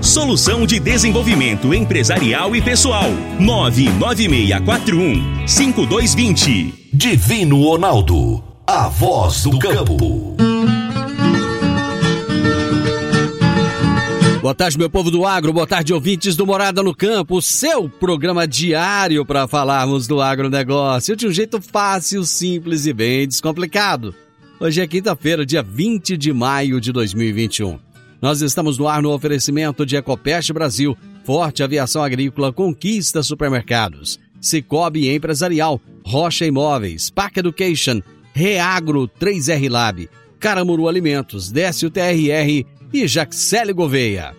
solução de desenvolvimento empresarial e pessoal. 99641 5220. Divino Ronaldo, a voz do campo. Boa tarde, meu povo do agro, boa tarde, ouvintes do Morada no Campo, seu programa diário para falarmos do agronegócio de um jeito fácil, simples e bem descomplicado. Hoje é quinta-feira, dia 20 de maio de 2021. Nós estamos no ar no oferecimento de Ecopest Brasil, Forte Aviação Agrícola, Conquista Supermercados, Cicobi Empresarial, Rocha Imóveis, Park Education, Reagro 3R Lab, Caramuru Alimentos, Décio TRR e Jaxele Gouveia.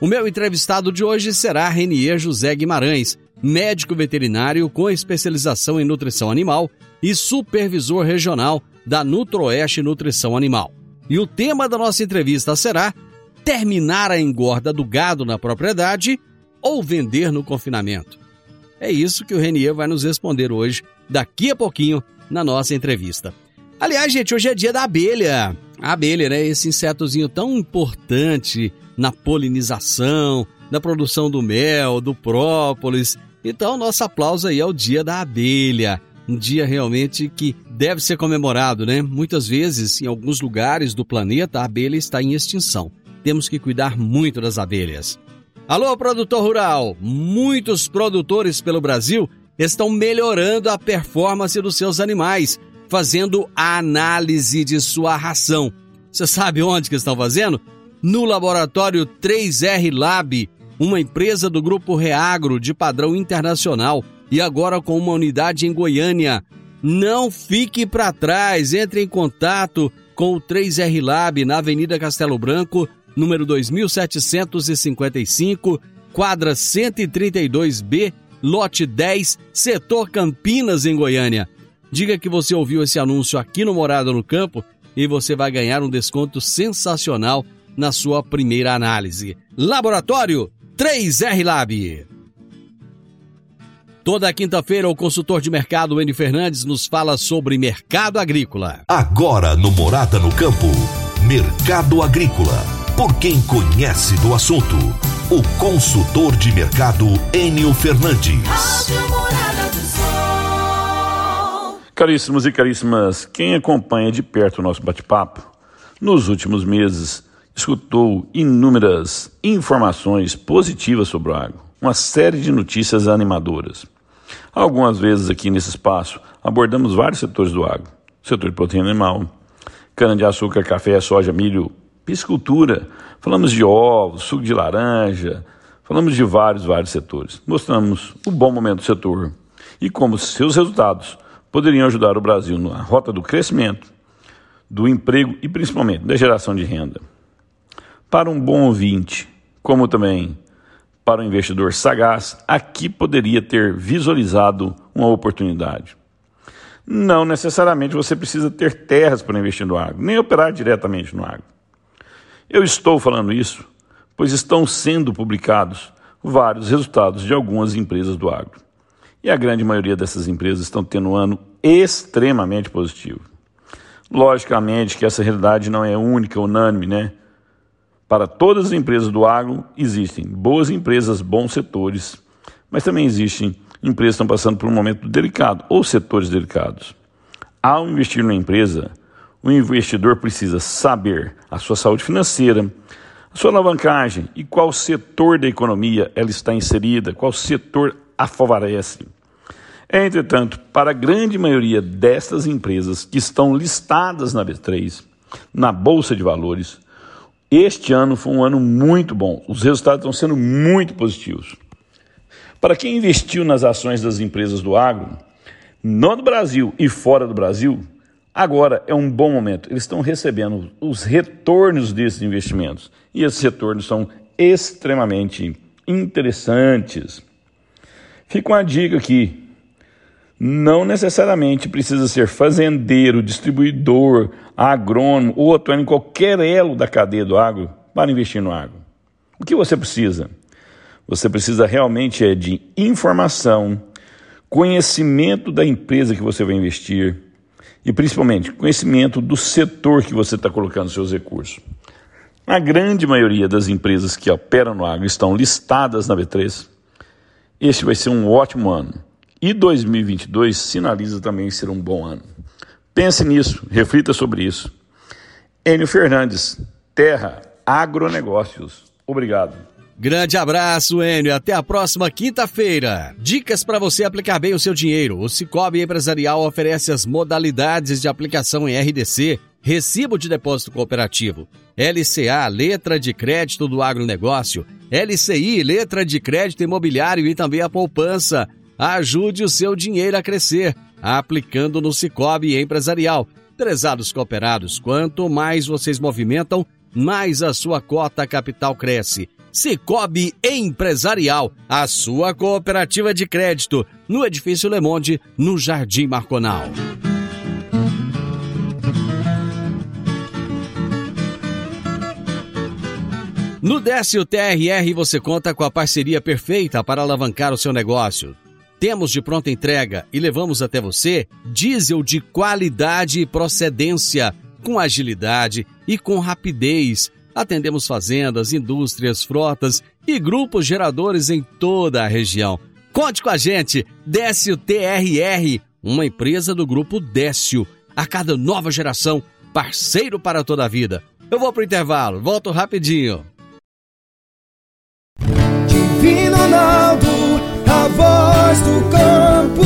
O meu entrevistado de hoje será Renier José Guimarães, médico veterinário com especialização em nutrição animal e supervisor regional da Nutroeste Nutrição Animal. E o tema da nossa entrevista será terminar a engorda do gado na propriedade ou vender no confinamento. É isso que o Renier vai nos responder hoje, daqui a pouquinho, na nossa entrevista. Aliás, gente, hoje é dia da abelha. A abelha, né? Esse insetozinho tão importante na polinização, na produção do mel, do própolis. Então, nosso aplauso aí ao dia da abelha. Um dia realmente que deve ser comemorado, né? Muitas vezes, em alguns lugares do planeta, a abelha está em extinção. Temos que cuidar muito das abelhas. Alô, produtor rural! Muitos produtores pelo Brasil estão melhorando a performance dos seus animais, fazendo a análise de sua ração. Você sabe onde que estão fazendo? No laboratório 3R Lab, uma empresa do grupo Reagro de padrão internacional e agora com uma unidade em Goiânia. Não fique para trás, entre em contato com o 3R Lab na Avenida Castelo Branco, número 2755, quadra 132B, lote 10, setor Campinas, em Goiânia. Diga que você ouviu esse anúncio aqui no Morada no Campo e você vai ganhar um desconto sensacional na sua primeira análise. Laboratório 3R Lab. Toda quinta-feira, o consultor de mercado N Fernandes nos fala sobre mercado agrícola. Agora no Morada no Campo, Mercado Agrícola. Por quem conhece do assunto, o consultor de mercado Enio Fernandes. Caríssimos e caríssimas, quem acompanha de perto o nosso bate-papo, nos últimos meses escutou inúmeras informações positivas sobre o agro, uma série de notícias animadoras. Algumas vezes aqui nesse espaço abordamos vários setores do agro: setor de proteína animal, cana-de-açúcar, café, soja, milho, piscicultura, falamos de ovos, suco de laranja, falamos de vários, vários setores. Mostramos o bom momento do setor e como seus resultados poderiam ajudar o Brasil na rota do crescimento, do emprego e principalmente da geração de renda. Para um bom ouvinte, como também para um investidor sagaz, aqui poderia ter visualizado uma oportunidade. Não necessariamente você precisa ter terras para investir no agro, nem operar diretamente no agro. Eu estou falando isso pois estão sendo publicados vários resultados de algumas empresas do agro. E a grande maioria dessas empresas estão tendo um ano extremamente positivo. Logicamente que essa realidade não é única, unânime, né? Para todas as empresas do agro existem boas empresas, bons setores, mas também existem empresas que estão passando por um momento delicado ou setores delicados. Ao investir numa empresa, o investidor precisa saber a sua saúde financeira, a sua alavancagem e qual setor da economia ela está inserida, qual setor a favorece. Entretanto, para a grande maioria destas empresas que estão listadas na B3, na Bolsa de Valores. Este ano foi um ano muito bom, os resultados estão sendo muito positivos. Para quem investiu nas ações das empresas do agro, no Brasil e fora do Brasil, agora é um bom momento. Eles estão recebendo os retornos desses investimentos e esses retornos são extremamente interessantes. Fica uma dica aqui. Não necessariamente precisa ser fazendeiro, distribuidor, agrônomo ou atuar em qualquer elo da cadeia do agro para investir no agro. O que você precisa? Você precisa realmente é de informação, conhecimento da empresa que você vai investir e principalmente conhecimento do setor que você está colocando seus recursos. A grande maioria das empresas que operam no agro estão listadas na B3. Este vai ser um ótimo ano. E 2022 sinaliza também ser um bom ano. Pense nisso, reflita sobre isso. Enio Fernandes, Terra Agronegócios. Obrigado. Grande abraço, Enio. Até a próxima quinta-feira. Dicas para você aplicar bem o seu dinheiro. O Cicobi Empresarial oferece as modalidades de aplicação em RDC, Recibo de Depósito Cooperativo, LCA, Letra de Crédito do Agronegócio, LCI, Letra de Crédito Imobiliário e também a poupança. Ajude o seu dinheiro a crescer, aplicando no Cicobi Empresarial. Prezados cooperados, quanto mais vocês movimentam, mais a sua cota capital cresce. Cicobi Empresarial, a sua cooperativa de crédito, no Edifício Le Monde, no Jardim Marconal. No Décio TRR você conta com a parceria perfeita para alavancar o seu negócio. Temos de pronta entrega e levamos até você diesel de qualidade e procedência, com agilidade e com rapidez Atendemos fazendas, indústrias, frotas e grupos geradores em toda a região. Conte com a gente, Décio TRR, uma empresa do grupo Décio. A cada nova geração, parceiro para toda a vida. Eu vou pro intervalo, volto rapidinho. Divino Ronaldo, a voz do campo.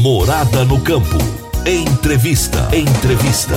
Morada no Campo. Entrevista. Entrevista.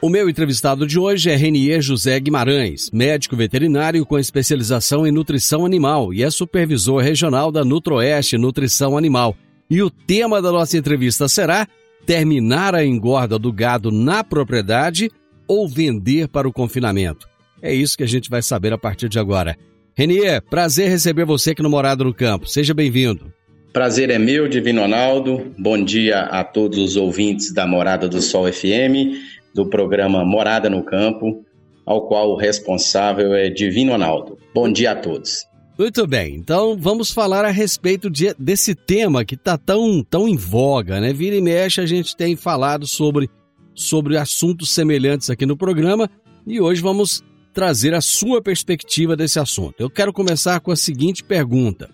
O meu entrevistado de hoje é Renier José Guimarães, médico veterinário com especialização em nutrição animal e é supervisor regional da Nutroeste Nutrição Animal. E o tema da nossa entrevista será terminar a engorda do gado na propriedade ou vender para o confinamento. É isso que a gente vai saber a partir de agora. Renier, prazer receber você aqui no Morado no Campo. Seja bem-vindo. Prazer é meu, Divino Ronaldo. Bom dia a todos os ouvintes da Morada do Sol FM do programa Morada no Campo, ao qual o responsável é Divino Ronaldo. Bom dia a todos. Muito bem, então vamos falar a respeito de, desse tema que está tão, tão em voga, né? Vira e mexe, a gente tem falado sobre, sobre assuntos semelhantes aqui no programa e hoje vamos trazer a sua perspectiva desse assunto. Eu quero começar com a seguinte pergunta: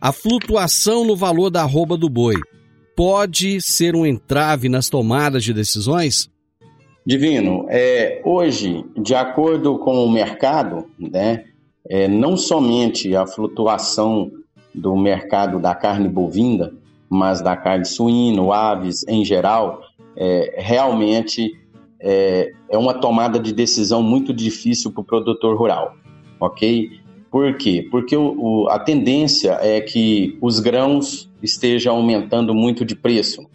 A flutuação no valor da arroba do boi pode ser um entrave nas tomadas de decisões? Divino, é, hoje, de acordo com o mercado, né, é, não somente a flutuação do mercado da carne bovina, mas da carne suína, aves em geral, é, realmente é, é uma tomada de decisão muito difícil para o produtor rural, ok? Por quê? Porque o, o, a tendência é que os grãos estejam aumentando muito de preço,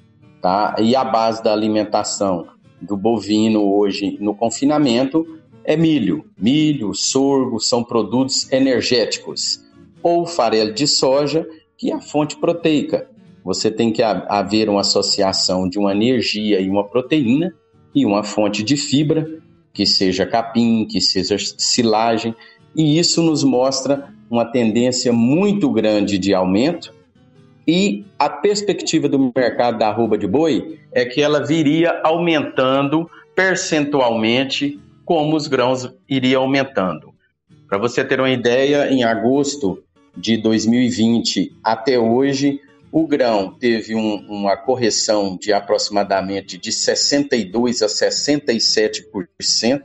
tá? E a base da alimentação do bovino hoje no confinamento é milho. Milho, sorgo são produtos energéticos. Ou farelo de soja, que é a fonte proteica. Você tem que haver uma associação de uma energia e uma proteína e uma fonte de fibra, que seja capim, que seja silagem, e isso nos mostra uma tendência muito grande de aumento E a perspectiva do mercado da arroba de boi é que ela viria aumentando percentualmente como os grãos iriam aumentando. Para você ter uma ideia, em agosto de 2020 até hoje, o grão teve um, uma correção de aproximadamente de 62% a 67%,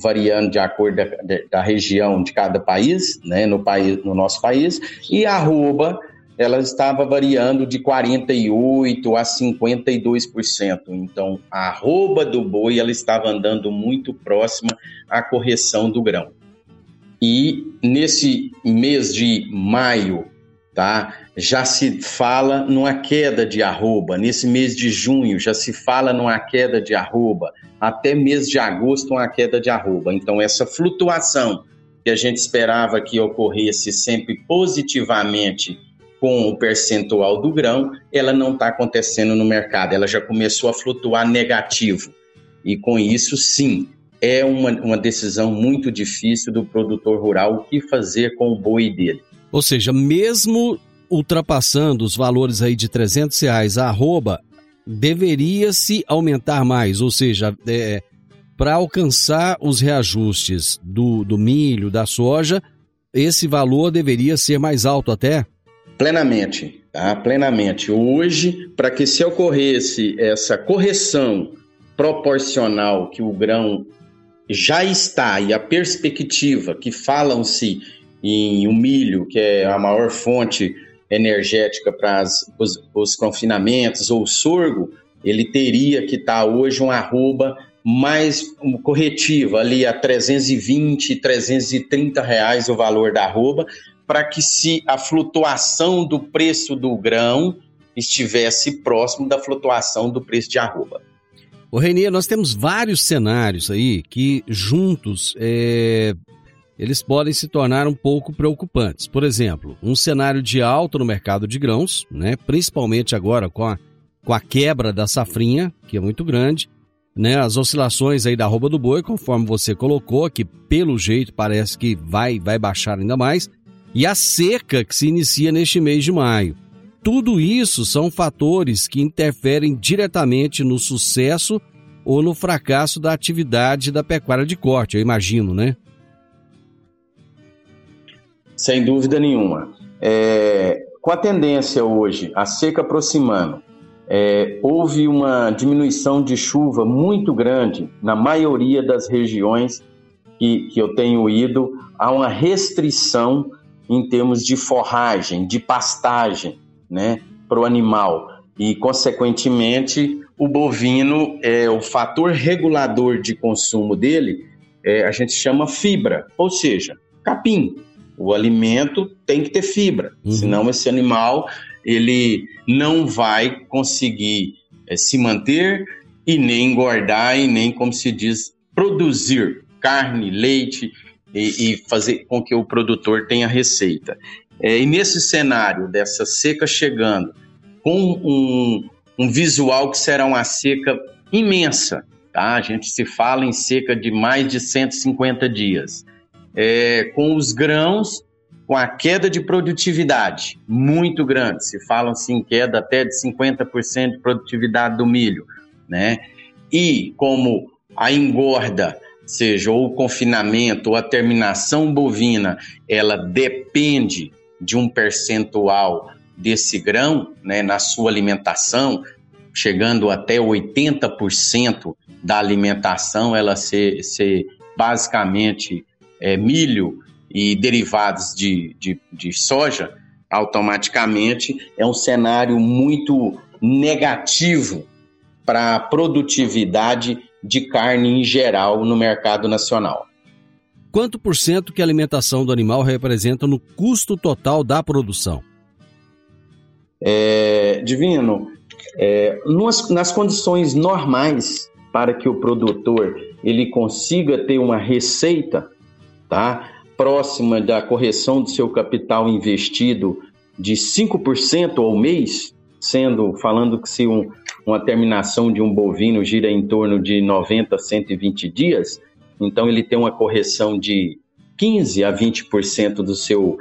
variando de acordo da, da, região de cada país, né, no, país, no nosso país, e a arroba ela estava variando de 48% a 52%. Então, a arroba do boi ela estava andando muito próxima à correção do grão. E nesse mês de maio, tá? Já se fala numa queda de arroba. Nesse mês de junho já se fala numa queda de arroba. Até mês de agosto uma queda de arroba. Então essa flutuação que a gente esperava que ocorresse sempre positivamente com o percentual do grão, ela não está acontecendo no mercado. Ela já começou a flutuar negativo. E com isso, sim, é uma, uma decisão muito difícil do produtor rural o que fazer com o boi dele. Ou seja, mesmo ultrapassando os valores aí de 300 reais a arroba, deveria se aumentar mais, ou seja, é, para alcançar os reajustes do, do milho, da soja, esse valor deveria ser mais alto até? Plenamente, tá? Plenamente. Hoje, para que se ocorresse essa correção proporcional que o grão já está e a perspectiva que falam-se em o milho, que é a maior fonte energética para os, os, confinamentos, ou o sorgo, ele teria que estar tá hoje um arroba mais um, corretiva, ali a 320, 330 reais o valor da arroba, para que se a flutuação do preço do grão estivesse próximo da flutuação do preço de arroba. O Renier, nós temos vários cenários aí que juntos é, eles podem se tornar um pouco preocupantes. Por exemplo, um cenário de alta no mercado de grãos, né, principalmente agora com a, com a quebra da safrinha, que é muito grande, né, as oscilações aí da roupa do boi, conforme você colocou, que pelo jeito parece que vai, vai baixar ainda mais, e a seca que se inicia neste mês de maio. Tudo isso são fatores que interferem diretamente no sucesso ou no fracasso da atividade da pecuária de corte, eu imagino, né? Sem dúvida nenhuma. É, com a tendência hoje, a seca aproximando, é, houve uma diminuição de chuva muito grande na maioria das regiões que, que eu tenho ido, há uma restrição em termos de forragem, de pastagem né, para o animal. E, consequentemente, o bovino, é, o fator regulador de consumo dele, é, a gente chama fibra, ou seja, capim. O alimento tem que ter fibra, uhum. senão esse animal ele não vai conseguir é, se manter e nem engordar e nem, como se diz, produzir carne, leite e, e fazer com que o produtor tenha receita. É, e nesse cenário dessa seca chegando, com um, um visual que será uma seca imensa, tá? A gente se fala em seca de mais de 150 dias. É, com os grãos, com a queda de produtividade muito grande, se fala assim, queda até de 50% de produtividade do milho, né? E como a engorda, seja ou o confinamento ou a terminação bovina, ela depende de um percentual desse grão né, na sua alimentação, chegando até 80% da alimentação ela ser, ser basicamente é, milho e derivados de, de, de soja, automaticamente é um cenário muito negativo para a produtividade de carne em geral no mercado nacional quanto por cento que a alimentação do animal representa no custo total da produção? É, Divino, é, nas, nas condições normais para que o produtor ele consiga ter uma receita, tá? Próxima da correção do seu capital investido de 5% ao mês, sendo, falando que se um, uma terminação de um bovino gira em torno de 90 a 120 dias, então ele tem uma correção de 15 a 20% do seu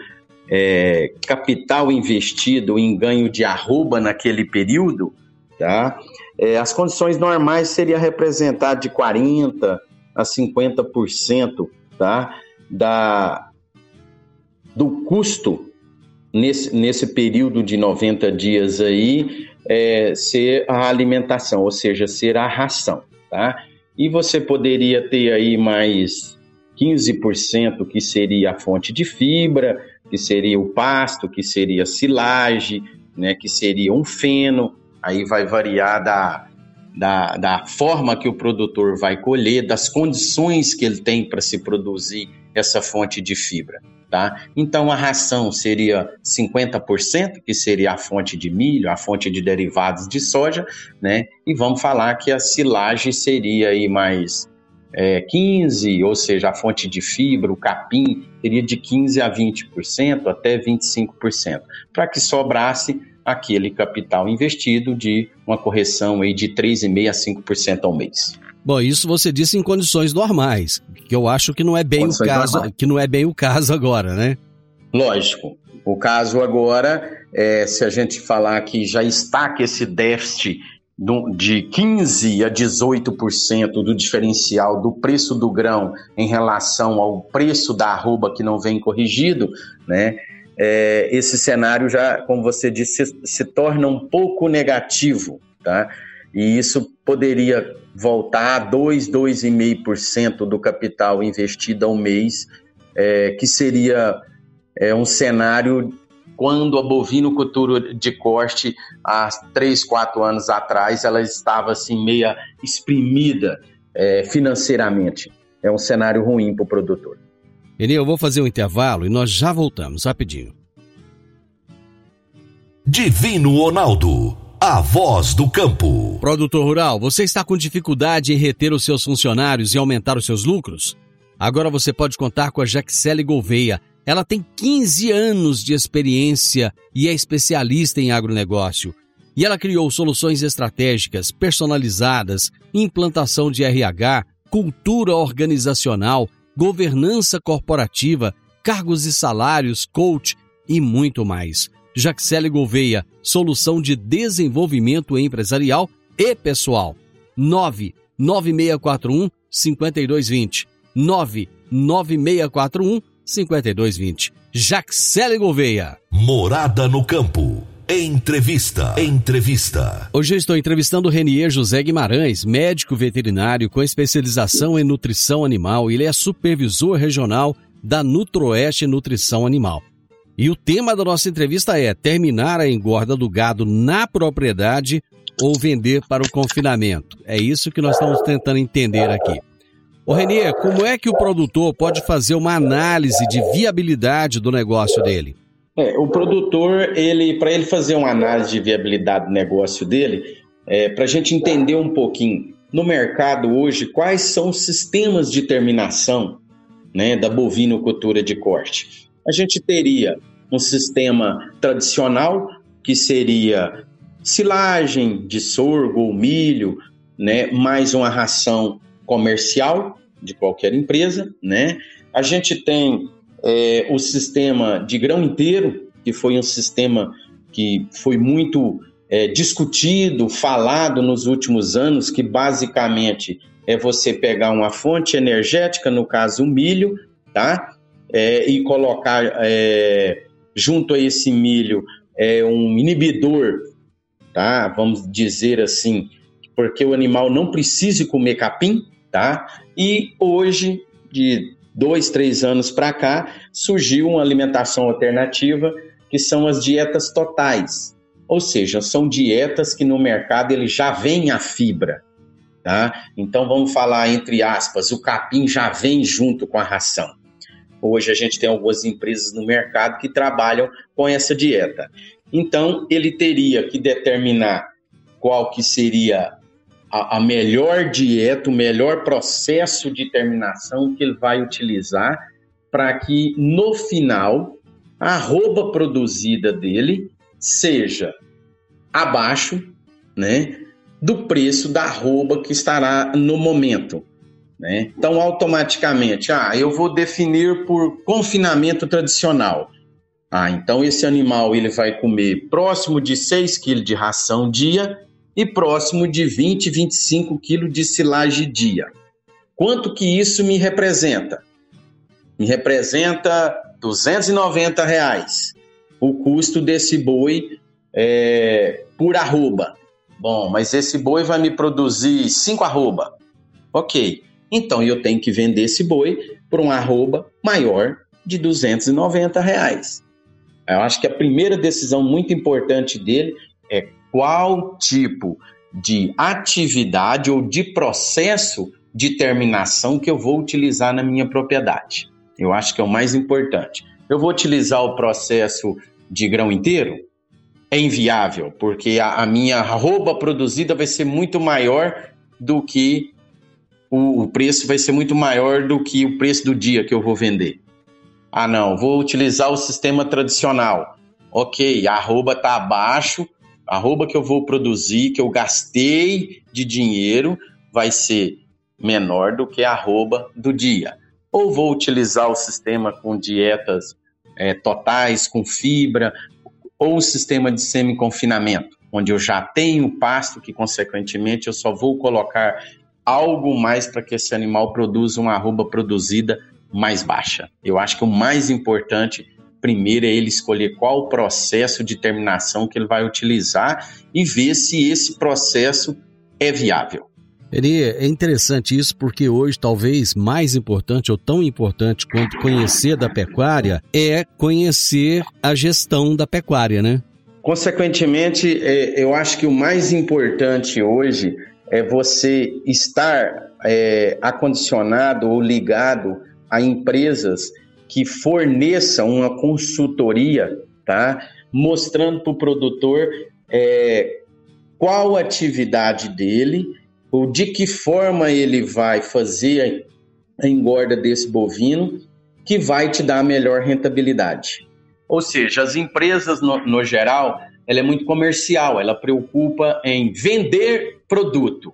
é, capital investido em ganho de arroba naquele período, tá? É, as condições normais seria representar de 40 a 50%, tá? Da, do custo nesse, nesse período de 90 dias aí é, ser a alimentação, ou seja, ser a ração, tá? E você poderia ter aí mais 15% que seria a fonte de fibra, que seria o pasto, que seria silagem, né, que seria um feno, aí vai variar da, da, da forma que o produtor vai colher, das condições que ele tem para se produzir essa fonte de fibra. Tá? Então a ração seria 50%, que seria a fonte de milho, a fonte de derivados de soja, né? E vamos falar que a silagem seria aí mais é, 15, ou seja, a fonte de fibra, o capim, seria de 15 a 20%, até 25%, para que sobrasse aquele capital investido de uma correção aí de 3,5% a 5% ao mês. Bom, isso você disse em condições normais, que eu acho que não é bem condições o caso, normais. que não é bem o caso agora, né? Lógico. O caso agora é se a gente falar que já está que esse déficit de 15 a 18% do diferencial do preço do grão em relação ao preço da arroba que não vem corrigido, né? É, esse cenário já, como você disse, se, se torna um pouco negativo, tá? E isso poderia voltar a 2, 2,5% do capital investido ao mês, é, que seria é, um cenário quando a bovinocultura de corte, há 3, 4 anos atrás, ela estava assim meia exprimida é, financeiramente. É um cenário ruim para o produtor. Eni, eu vou fazer um intervalo e nós já voltamos, rapidinho. Divino Ronaldo, a voz do campo. Produtor rural, você está com dificuldade em reter os seus funcionários e aumentar os seus lucros? Agora você pode contar com a Jaxele Gouveia ela tem 15 anos de experiência e é especialista em agronegócio. E ela criou soluções estratégicas, personalizadas, implantação de RH, cultura organizacional, governança corporativa, cargos e salários, coach e muito mais. Jaxele Gouveia, solução de desenvolvimento empresarial e pessoal. 99641 5220. 99641 5220. Jaxele Gouveia. Morada no campo. Entrevista. Entrevista. Hoje eu estou entrevistando o Renier José Guimarães, médico veterinário com especialização em nutrição animal. Ele é supervisor regional da Nutroeste Nutrição Animal. E o tema da nossa entrevista é terminar a engorda do gado na propriedade ou vender para o confinamento. É isso que nós estamos tentando entender aqui. Ô Renier, como é que o produtor pode fazer uma análise de viabilidade do negócio dele? É, o produtor, ele, para ele fazer uma análise de viabilidade do negócio dele, é, para a gente entender um pouquinho no mercado hoje quais são os sistemas de terminação né, da bovinocultura de corte. A gente teria um sistema tradicional que seria silagem de sorgo ou milho, né, mais uma ração comercial de qualquer empresa, né? A gente tem é, o sistema de grão inteiro, que foi um sistema que foi muito é, discutido, falado nos últimos anos, que basicamente é você pegar uma fonte energética, no caso o milho, tá? É, e colocar é, junto a esse milho é, um inibidor, tá? Vamos dizer assim, porque o animal não precise comer capim, tá? E hoje, de dois, três anos para cá, surgiu uma alimentação alternativa que são as dietas totais. Ou seja, são dietas que no mercado ele já vem a fibra, tá? Então vamos falar entre aspas, o capim já vem junto com a ração. Hoje a gente tem algumas empresas no mercado que trabalham com essa dieta. Então ele teria que determinar qual que seria a, a melhor dieta, o melhor processo de terminação que ele vai utilizar para que no final a arroba produzida dele seja abaixo, né, do preço da arroba que estará no momento. Né? Então, automaticamente, ah, eu vou definir por confinamento tradicional. Ah, então esse animal ele vai comer próximo de 6 kg de ração dia e próximo de 20, 25 kg de silagem dia. Quanto que isso me representa? Me representa 290 reais o custo desse boi é, por arroba. Bom, mas esse boi vai me produzir 5 arroba. Ok, então eu tenho que vender esse boi por um arroba maior de 290 reais. Eu acho que a primeira decisão muito importante dele é qual tipo de atividade ou de processo de terminação que eu vou utilizar na minha propriedade. Eu acho que é o mais importante. Eu vou utilizar o processo de grão inteiro? É inviável, porque a, a minha arroba produzida vai ser muito maior do que o, o preço vai ser muito maior do que o preço do dia que eu vou vender. Ah, não, vou utilizar o sistema tradicional. Ok, a arroba está abaixo, arroba que eu vou produzir, que eu gastei de dinheiro, vai ser menor do que a arroba do dia. Ou vou utilizar o sistema com dietas é, totais, com fibra, ou o sistema de semi-confinamento, onde eu já tenho pasto que, consequentemente, eu só vou colocar algo mais para que esse animal produza uma arroba produzida mais baixa. Eu acho que o mais importante, primeiro, é ele escolher qual o processo de terminação que ele vai utilizar e ver se esse processo é viável. Eri, é interessante isso porque hoje talvez mais importante ou tão importante quanto conhecer da pecuária é conhecer a gestão da pecuária, né? Consequentemente, é, eu acho que o mais importante hoje é você estar é, acondicionado ou ligado a empresas que forneçam uma consultoria, tá? Mostrando para o produtor é, qual a atividade dele ou de que forma ele vai fazer a engorda desse bovino que vai te dar a melhor rentabilidade. Ou seja, as empresas, no, no geral, ela é muito comercial, ela preocupa em vender produto.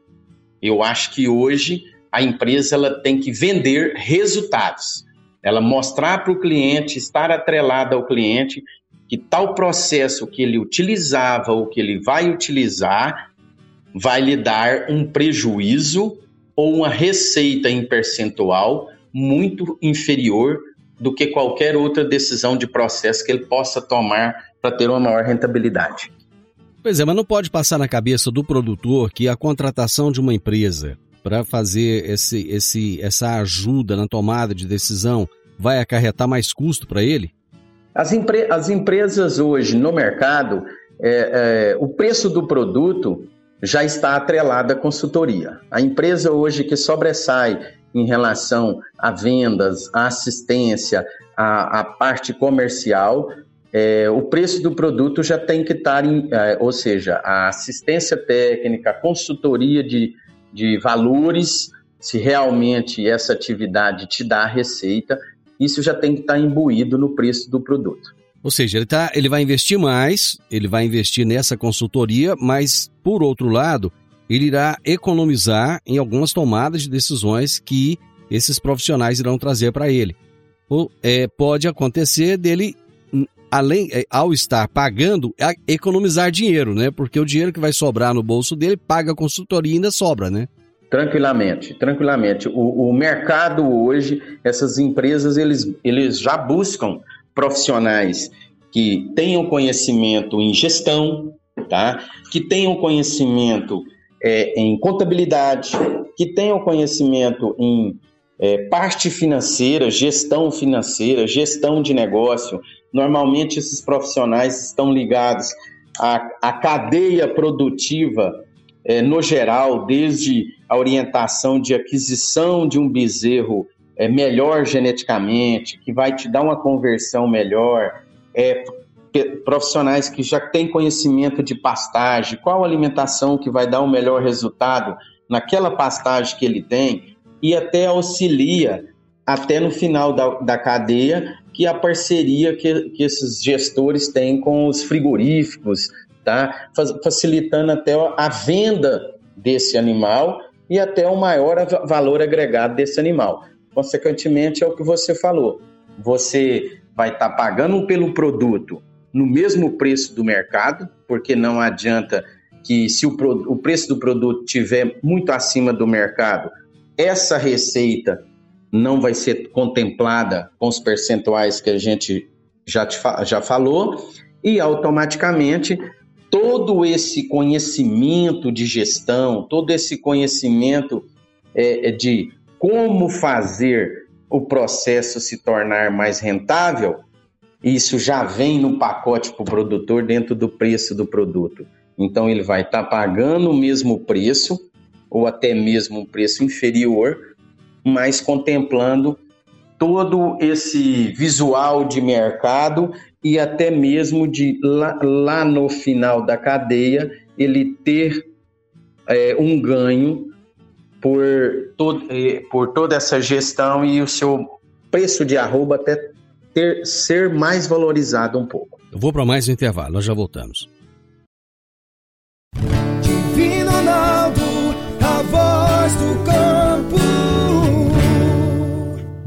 Eu acho que hoje a empresa ela tem que vender resultados. Ela mostrar para o cliente, estar atrelada ao cliente, que tal processo que ele utilizava ou que ele vai utilizar vai lhe dar um prejuízo ou uma receita em percentual muito inferior do que qualquer outra decisão de processo que ele possa tomar para ter uma maior rentabilidade. Pois é, mas não pode passar na cabeça do produtor que a contratação de uma empresa para fazer esse, esse, essa ajuda na tomada de decisão vai acarretar mais custo para ele? As, empre as empresas hoje no mercado, é, é, o preço do produto já está atrelada à consultoria. A empresa hoje que sobressai em relação a vendas, a assistência, a, a parte comercial, é, o preço do produto já tem que estar, em, é, ou seja, a assistência técnica, a consultoria de, de valores, se realmente essa atividade te dá receita, isso já tem que estar imbuído no preço do produto. Ou seja, ele, tá, ele vai investir mais, ele vai investir nessa consultoria, mas, por outro lado, ele irá economizar em algumas tomadas de decisões que esses profissionais irão trazer para ele. Ou, é, pode acontecer dele, além, é, ao estar pagando, economizar dinheiro, né? Porque o dinheiro que vai sobrar no bolso dele paga a consultoria e ainda sobra, né? Tranquilamente, tranquilamente. O, o mercado hoje, essas empresas, eles, eles já buscam profissionais que tenham conhecimento em gestão, tá? que tenham conhecimento é, em contabilidade, que tenham conhecimento em é, parte financeira, gestão financeira, gestão de negócio. Normalmente, esses profissionais estão ligados à, à cadeia produtiva é, no geral, desde a orientação de aquisição de um bezerro é, melhor geneticamente, que vai te dar uma conversão melhor, é, profissionais que já têm conhecimento de pastagem, qual alimentação que vai dar o melhor resultado naquela pastagem que ele tem, e até auxilia até no final da, da cadeia que a parceria que, que esses gestores têm com os frigoríficos, tá? facilitando até a venda desse animal e até o maior valor agregado desse animal. Consequentemente, é o que você falou. Você vai estar tá pagando pelo produto no mesmo preço do mercado, porque não adianta que se o, o preço do produto tiver muito acima do mercado, essa receita não vai ser contemplada com os percentuais que a gente já, te, já falou, e automaticamente todo esse conhecimento de gestão, todo esse conhecimento é, é de como fazer o processo se tornar mais rentável, isso já vem no pacote para o produtor dentro do preço do produto. Então ele vai estar tá pagando o mesmo preço, ou até mesmo um preço inferior, mas contemplando todo esse visual de mercado e até mesmo de lá, lá no final da cadeia ele ter é, um ganho por, todo, é, por toda essa gestão e o seu preço de arroba até ter, ser mais valorizado um pouco. Eu vou para mais um intervalo, nós já voltamos.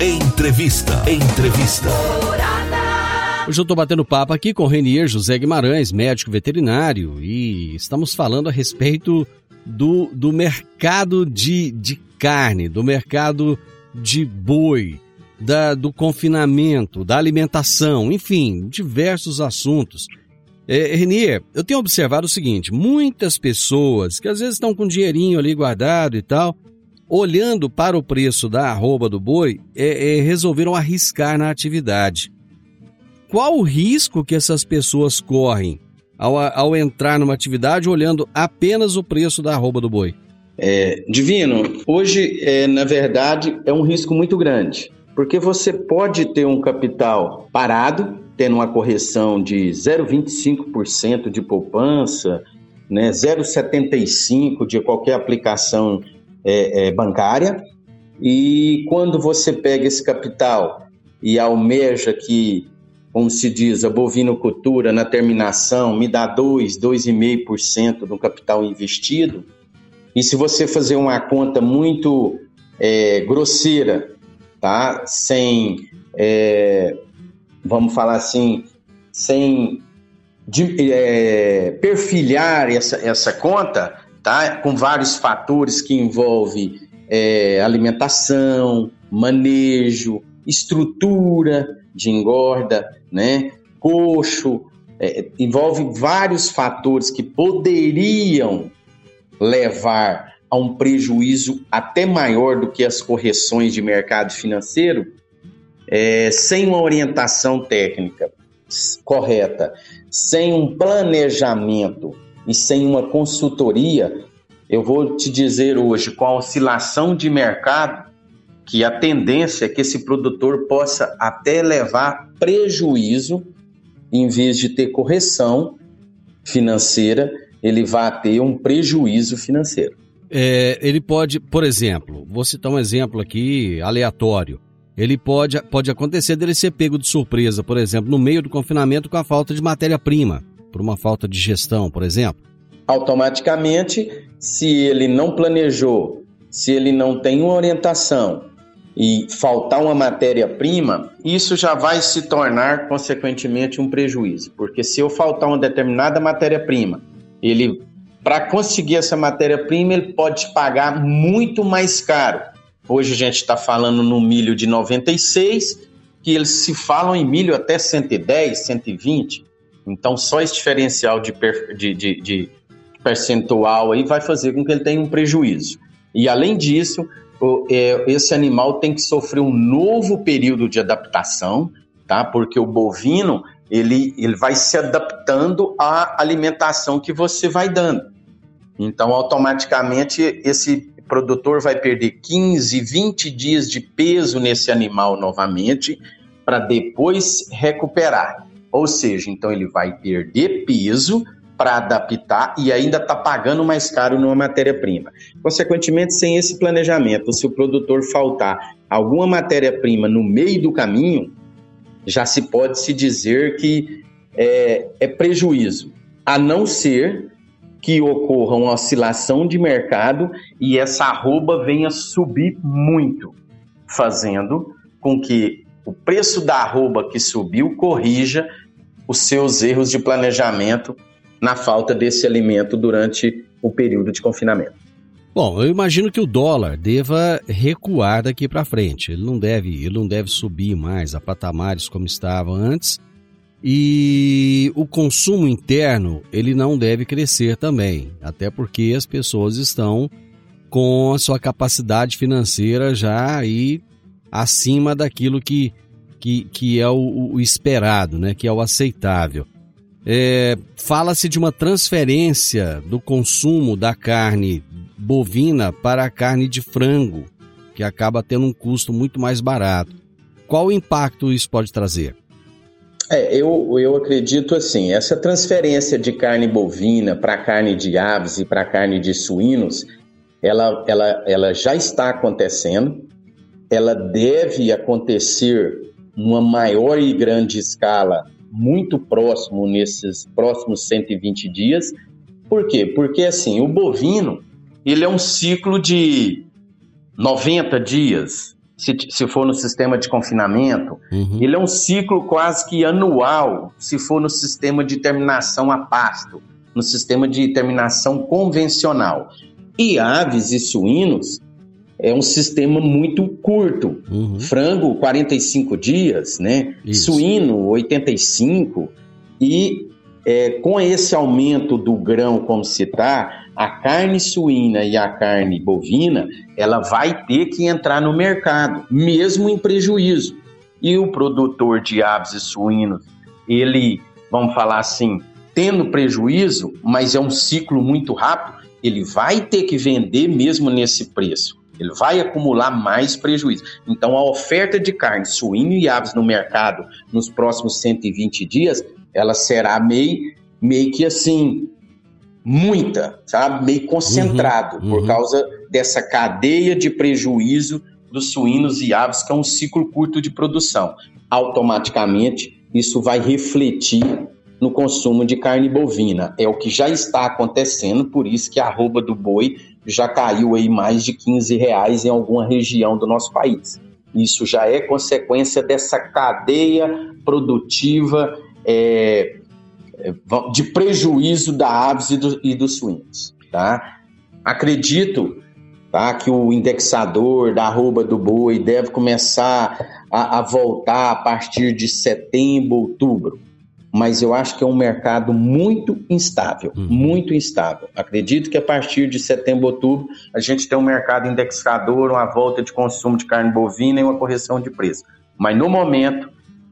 Entrevista. Entrevista. Hoje eu estou batendo papo aqui com Renier José Guimarães, médico veterinário, e estamos falando a respeito do, do mercado de, de carne, do mercado de boi, da, do confinamento, da alimentação, enfim, diversos assuntos. É, Renier, eu tenho observado o seguinte: muitas pessoas que às vezes estão com dinheirinho ali guardado e tal, olhando para o preço da arroba do boi, é, é, resolveram arriscar na atividade. Qual o risco que essas pessoas correm ao, ao entrar numa atividade olhando apenas o preço da arroba do boi? É, Divino, hoje, é, na verdade, é um risco muito grande, porque você pode ter um capital parado, tendo uma correção de 0,25% de poupança, né, 0,75% de qualquer aplicação é, é, bancária. E quando você pega esse capital e almeja que, como se diz, a bovinocultura na terminação me dá 2, 2,5% do capital investido, e se você fazer uma conta muito é, grosseira, tá? sem, é, vamos falar assim, sem de, é, perfilhar essa, essa conta, tá? com vários fatores que envolvem é, alimentação, manejo, estrutura de engorda, né? coxo, é, envolve vários fatores que poderiam levar a um prejuízo até maior do que as correções de mercado financeiro, é, sem uma orientação técnica correta, sem um planejamento e sem uma consultoria, eu vou te dizer hoje, com a oscilação de mercado, que a tendência é que esse produtor possa até levar prejuízo em vez de ter correção financeira, ele vai ter um prejuízo financeiro. É, ele pode, por exemplo, vou citar um exemplo aqui aleatório. Ele pode, pode acontecer dele ser pego de surpresa, por exemplo, no meio do confinamento com a falta de matéria-prima por uma falta de gestão, por exemplo? Automaticamente, se ele não planejou, se ele não tem uma orientação e faltar uma matéria-prima, isso já vai se tornar, consequentemente, um prejuízo. Porque se eu faltar uma determinada matéria-prima, ele, para conseguir essa matéria-prima, ele pode pagar muito mais caro. Hoje a gente está falando no milho de 96, que eles se falam em milho até 110, 120. Então, só esse diferencial de, de, de, de percentual aí vai fazer com que ele tenha um prejuízo. E, além disso, é, esse animal tem que sofrer um novo período de adaptação, tá? Porque o bovino, ele, ele vai se adaptando à alimentação que você vai dando. Então, automaticamente, esse produtor vai perder 15, 20 dias de peso nesse animal novamente, para depois recuperar. Ou seja, então ele vai perder peso para adaptar e ainda está pagando mais caro numa matéria-prima. Consequentemente, sem esse planejamento, se o produtor faltar alguma matéria-prima no meio do caminho, já se pode se dizer que é, é prejuízo, a não ser que ocorra uma oscilação de mercado e essa arroba venha subir muito, fazendo com que o preço da arroba que subiu corrija os seus erros de planejamento na falta desse alimento durante o período de confinamento. Bom, eu imagino que o dólar deva recuar daqui para frente. Ele não deve, ele não deve subir mais a patamares como estava antes. E o consumo interno, ele não deve crescer também, até porque as pessoas estão com a sua capacidade financeira já aí acima daquilo que, que, que é o, o esperado, né? que é o aceitável. É, Fala-se de uma transferência do consumo da carne bovina para a carne de frango, que acaba tendo um custo muito mais barato. Qual o impacto isso pode trazer? É, eu, eu acredito assim, essa transferência de carne bovina para carne de aves e para carne de suínos, ela, ela, ela já está acontecendo, ela deve acontecer numa maior e grande escala muito próximo nesses próximos 120 dias. Por quê? Porque assim, o bovino, ele é um ciclo de 90 dias, se, se for no sistema de confinamento, uhum. ele é um ciclo quase que anual, se for no sistema de terminação a pasto, no sistema de terminação convencional. E aves e suínos, é um sistema muito curto. Uhum. Frango, 45 dias, né? Isso. Suíno, 85. E é, com esse aumento do grão, como se está, a carne suína e a carne bovina, ela vai ter que entrar no mercado, mesmo em prejuízo. E o produtor de aves e suínos, ele, vamos falar assim, tendo prejuízo, mas é um ciclo muito rápido, ele vai ter que vender mesmo nesse preço. Ele vai acumular mais prejuízo. Então, a oferta de carne, suíno e aves no mercado nos próximos 120 dias, ela será meio, meio que assim, muita, sabe? Meio concentrado, uhum, por uhum. causa dessa cadeia de prejuízo dos suínos e aves, que é um ciclo curto de produção. Automaticamente, isso vai refletir no consumo de carne bovina. É o que já está acontecendo, por isso que a arroba do boi já caiu aí mais de 15 reais em alguma região do nosso país. Isso já é consequência dessa cadeia produtiva é, é de prejuízo da aves e, do, e dos suínos. Tá? Acredito tá, que o indexador da arroba do boi deve começar a, a voltar a partir de setembro, outubro mas eu acho que é um mercado muito instável, uhum. muito instável. Acredito que a partir de setembro, outubro, a gente tem um mercado indexador, uma volta de consumo de carne bovina e uma correção de preço. Mas no momento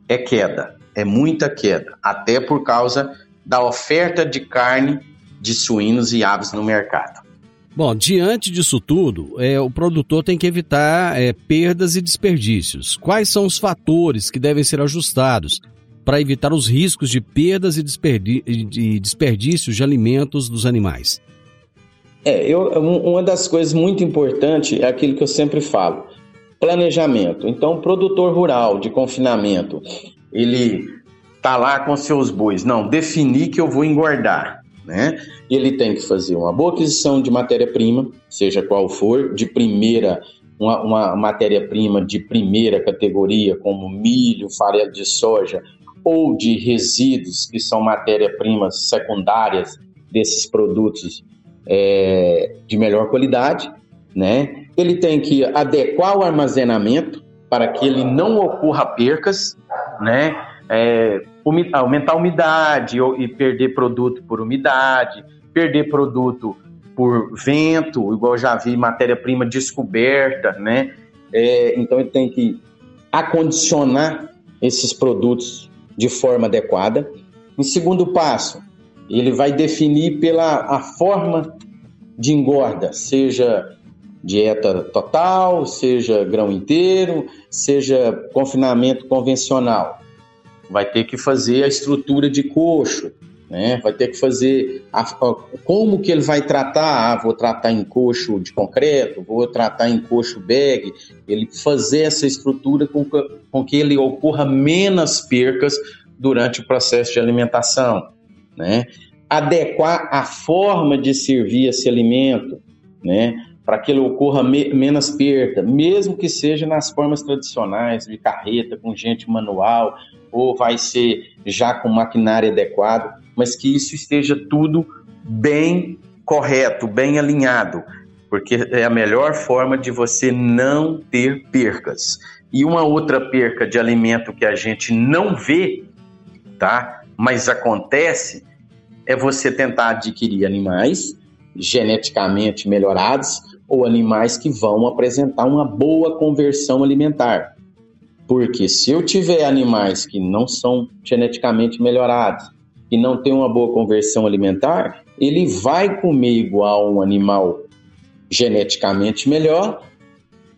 é queda, é muita queda, até por causa da oferta de carne de suínos e aves no mercado. Bom, diante disso tudo, é, o produtor tem que evitar é, perdas e desperdícios. Quais são os fatores que devem ser ajustados para evitar os riscos de perdas e desperdícios de alimentos dos animais? É, eu, uma das coisas muito importantes é aquilo que eu sempre falo: planejamento. Então, o produtor rural de confinamento, ele tá lá com seus bois, não, definir que eu vou engordar. Né? Ele tem que fazer uma boa aquisição de matéria-prima, seja qual for, de primeira, uma, uma matéria-prima de primeira categoria, como milho, farelo de soja, ou de resíduos, que são matéria-primas secundárias desses produtos é, de melhor qualidade, né? Ele tem que adequar o armazenamento para que ele não ocorra percas, né? É, aumentar a umidade e perder produto por umidade, perder produto por vento, igual já vi matéria-prima descoberta, né? É, então ele tem que acondicionar esses produtos de forma adequada. Em segundo passo, ele vai definir pela a forma de engorda, seja dieta total, seja grão inteiro, seja confinamento convencional. vai ter que fazer a estrutura de coxo, né? Vai ter que fazer a, a, como que ele vai tratar. Ah, vou tratar em coxo de concreto, vou tratar em coxo bag. Ele fazer essa estrutura com que, com que ele ocorra menos percas durante o processo de alimentação, né? Adequar a forma de servir esse alimento, né? Para que ele ocorra me, menos perda, mesmo que seja nas formas tradicionais de carreta com gente manual ou vai ser já com maquinário adequado mas que isso esteja tudo bem correto, bem alinhado, porque é a melhor forma de você não ter percas. E uma outra perca de alimento que a gente não vê, tá? Mas acontece é você tentar adquirir animais geneticamente melhorados ou animais que vão apresentar uma boa conversão alimentar. Porque se eu tiver animais que não são geneticamente melhorados, e não tem uma boa conversão alimentar, ele vai comer igual um animal geneticamente melhor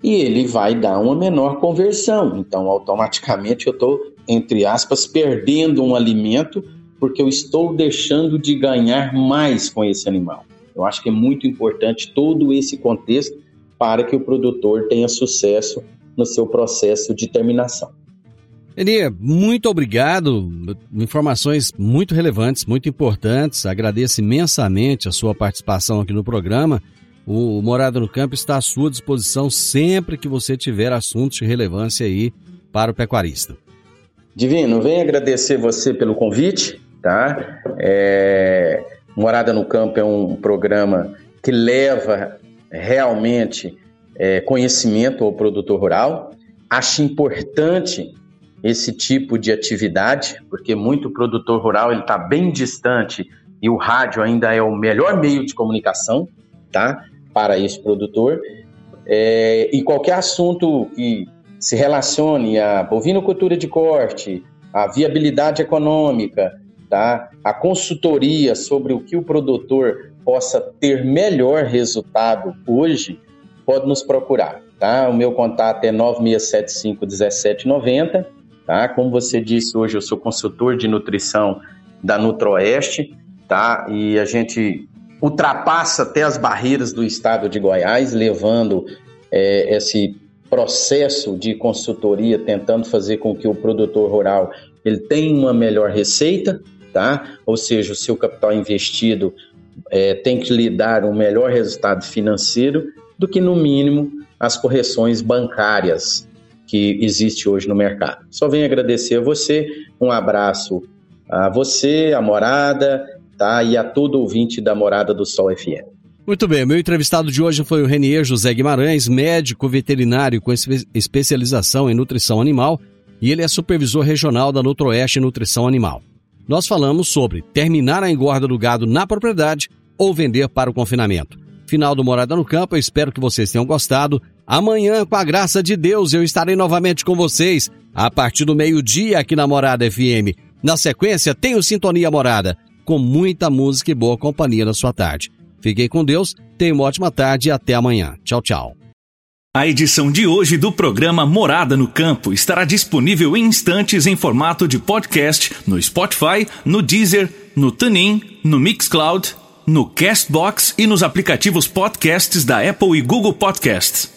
e ele vai dar uma menor conversão. Então, automaticamente eu estou, entre aspas, perdendo um alimento porque eu estou deixando de ganhar mais com esse animal. Eu acho que é muito importante todo esse contexto para que o produtor tenha sucesso no seu processo de terminação. Eni, muito obrigado. Informações muito relevantes, muito importantes. Agradeço imensamente a sua participação aqui no programa. O Morada no Campo está à sua disposição sempre que você tiver assuntos de relevância aí para o pecuarista. Divino, venho agradecer você pelo convite, tá? É... Morada no Campo é um programa que leva realmente é, conhecimento ao produtor rural. Acho importante esse tipo de atividade, porque muito produtor rural ele está bem distante e o rádio ainda é o melhor meio de comunicação, tá? Para esse produtor. É, e qualquer assunto que se relacione à bovinocultura de corte, à viabilidade econômica, tá? A consultoria sobre o que o produtor possa ter melhor resultado hoje, pode nos procurar, tá? O meu contato é 9675 1790 Tá? Como você disse, hoje eu sou consultor de nutrição da Nutroeste, tá? E a gente ultrapassa até as barreiras do estado de Goiás, levando é, esse processo de consultoria, tentando fazer com que o produtor rural ele tenha uma melhor receita, tá? Ou seja, o seu capital investido é, tem que lhe dar um melhor resultado financeiro do que, no mínimo, as correções bancárias, que existe hoje no mercado. Só venho agradecer a você, um abraço a você, a morada, tá? E a todo ouvinte da Morada do Sol FM. Muito bem, meu entrevistado de hoje foi o Renier José Guimarães, médico veterinário com especialização em nutrição animal, e ele é supervisor regional da Nutroeste Nutrição Animal. Nós falamos sobre terminar a engorda do gado na propriedade ou vender para o confinamento. Final do Morada no Campo, eu espero que vocês tenham gostado. Amanhã, com a graça de Deus, eu estarei novamente com vocês a partir do meio-dia aqui na Morada FM. Na sequência, tenho Sintonia Morada, com muita música e boa companhia na sua tarde. Fiquem com Deus, tenham uma ótima tarde e até amanhã. Tchau, tchau. A edição de hoje do programa Morada no Campo estará disponível em instantes em formato de podcast no Spotify, no Deezer, no TuneIn, no Mixcloud, no Castbox e nos aplicativos podcasts da Apple e Google Podcasts.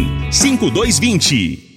5220.